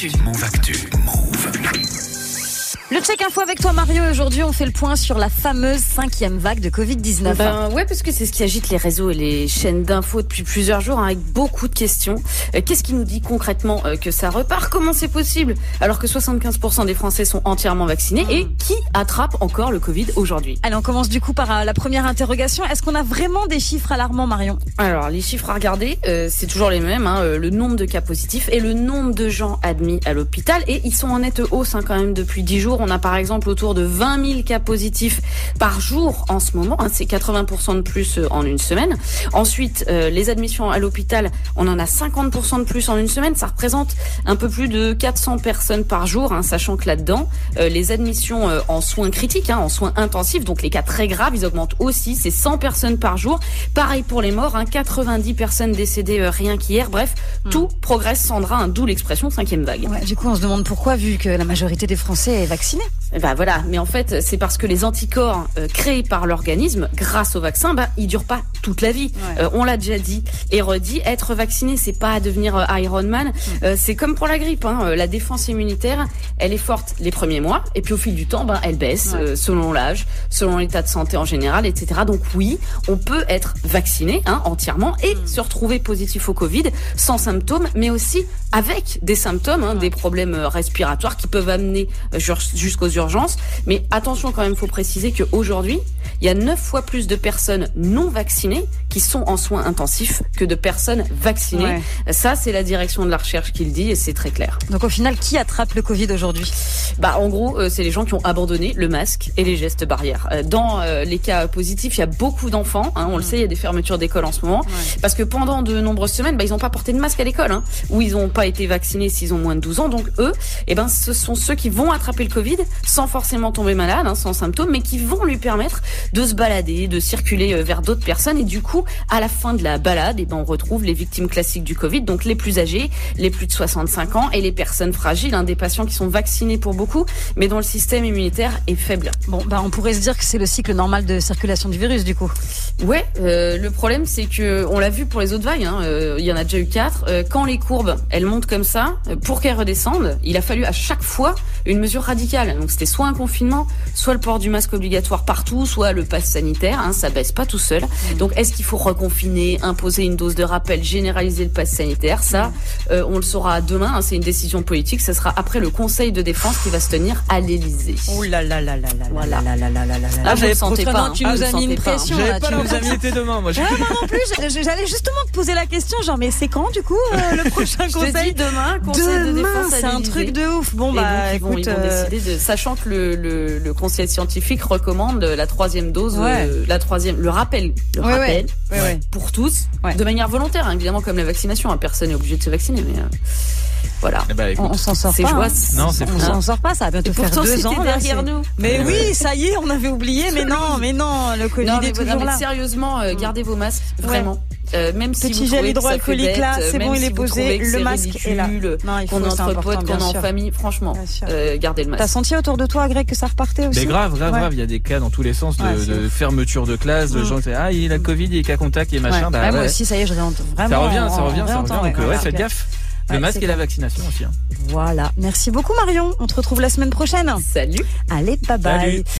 Actu. Move Actu. Move. Le check info avec toi Mario. Aujourd'hui, on fait le point sur la fameuse cinquième vague de Covid-19. Ben ouais, parce que c'est ce qui agite les réseaux et les chaînes d'infos depuis plusieurs jours, hein, avec beaucoup de questions. Euh, Qu'est-ce qui nous dit concrètement euh, que ça repart? Comment c'est possible? Alors que 75% des Français sont entièrement vaccinés Et qui attrape encore le Covid aujourd'hui? Allez, on commence du coup par euh, la première interrogation. Est-ce qu'on a vraiment des chiffres alarmants, Marion? Alors, les chiffres à regarder, c'est toujours les mêmes. Hein, le nombre de cas positifs et le nombre de gens admis à l'hôpital. Et ils sont en nette hausse hein, quand même depuis 10 jours. On a par exemple autour de 20 000 cas positifs par jour en ce moment. Hein, c'est 80% de plus euh, en une semaine. Ensuite, euh, les admissions à l'hôpital, on en a 50% de plus en une semaine. Ça représente un peu plus de 400 personnes par jour, hein, sachant que là-dedans, euh, les admissions euh, en soins critiques, hein, en soins intensifs, donc les cas très graves, ils augmentent aussi. C'est 100 personnes par jour. Pareil pour les morts, hein, 90 personnes décédées rien qu'hier. Bref, tout progresse, Sandra, d'où l'expression cinquième vague. Ouais, Du coup, on se demande pourquoi, vu que la majorité des Français est vaccinée. Bah voilà, mais en fait, c'est parce que les anticorps euh, créés par l'organisme grâce au vaccin, bah ils durent pas toute la vie. Ouais. Euh, on l'a déjà dit et redit, être vacciné, c'est pas devenir euh, Iron Man. Euh, c'est comme pour la grippe, hein, euh, la défense immunitaire, elle est forte les premiers mois et puis au fil du temps, bah, elle baisse Ouais. euh, selon l'âge, selon l'état de santé en général, etc. Donc oui, on peut être vacciné hein, entièrement et se retrouver positif au Covid sans symptômes, mais aussi avec des symptômes, hein, des problèmes respiratoires qui peuvent amener jusqu'aux urgences. Mais attention quand même, faut préciser qu'aujourd'hui, il y a neuf fois plus de personnes non vaccinées qui sont en soins intensifs que de personnes vaccinées. Ouais. Ça, c'est la direction de la recherche qui le dit et c'est très clair. Donc au final, qui attrape le Covid aujourd'hui? Bah, en gros, euh, c'est les gens qui ont abandonné le masque et les gestes barrières. Euh, dans euh, les cas positifs, il y a beaucoup d'enfants. hein, on le sait, il y a des fermetures d'école en ce moment. Parce que pendant de nombreuses semaines, bah, ils n'ont pas porté de masque à l'école. Hein, ou ils n'ont pas été vaccinés s'ils ont moins de 12 ans. Donc eux, eh ben, ce sont ceux qui vont attraper le Covid sans forcément tomber malade, hein, sans symptômes, mais qui vont lui permettre de se balader, de circuler euh, vers d'autres personnes. Et du coup, à la fin de la balade, eh ben, on retrouve les victimes classiques du Covid, donc les plus âgés, les plus de 65 ans et les personnes fragiles, hein, des patients qui sont vaccinés pour beaucoup, mais dont le système immunitaire est faible. Bon, bah on pourrait se dire que c'est le cycle normal de circulation du virus, du coup. Ouais, euh, le problème c'est que on l'a vu pour les autres vagues, hein, euh, il y en a déjà eu quatre. Euh, quand les courbes elles montent comme ça, pour qu'elles redescendent, il a fallu à chaque fois une mesure radicale. Donc c'était soit un confinement, soit le port du masque obligatoire partout, soit le pass sanitaire. Hein, ça baisse pas tout seul. Donc est-ce qu'il faut reconfiner, imposer une dose de rappel, généraliser le pass sanitaire Ça, euh, on le saura demain. hein, c'est une décision politique. Ça sera après le Conseil de défense qui va se tenir à l'Élysée. Oh là là là là là Voilà. là là là là là là Ah, vous sentez pas, hein. Tu Ah, nous as le mis une hein. pression. là, J'avais pas demain, moi. moi non plus, j'allais justement te poser la question, genre, mais c'est quand du coup euh, le prochain conseil dis demain, Conseil de défense c'est un truc de ouf. Bon bah donc, ils vont, écoute, de, sachant que le, le, le conseil scientifique recommande la troisième dose, Ouais. euh, la troisième, le rappel, le Ouais, rappel ouais, ouais, ouais. pour tous, Ouais. de manière volontaire, hein, évidemment comme la vaccination. hein, personne n'est obligé de se vacciner, mais euh, voilà. Eh ben, écoute, on, on s'en sort C'est pas. joie. hein. Non, c'est on s'en sort pas, ça va bientôt faire pourtant, deux ans. derrière nous. Mais oui, ça y est, on avait oublié, mais non, mais non, le Covid Non, mais, est non, toujours là. sérieusement, euh, gardez vos masques, vraiment. Euh, même si Petit vous gel hydroalcoolique, là, euh, c'est bon, il si est posé, le masque est là. qu'on est entre potes, qu'on est en famille, franchement, Bien sûr. euh, gardez le T'as masque. senti autour de toi, Greg, que ça repartait aussi Mais grave, grave, Ouais. grave. Il y a des cas dans tous les sens de, Ouais, c'est de fermeture de classe, de gens qui disent Ah, il a le Covid, il est cas contact, il est machin. Ouais. Bah, Ouais, Moi ouais. aussi, ça y est, je réentends vraiment. Ça revient, ça en- revient, ça revient. Donc, euh, ouais, voilà, faites gaffe. Le masque et la vaccination aussi. hein. Voilà. Merci beaucoup, Marion. On te retrouve la semaine prochaine. Salut Allez, bye bye.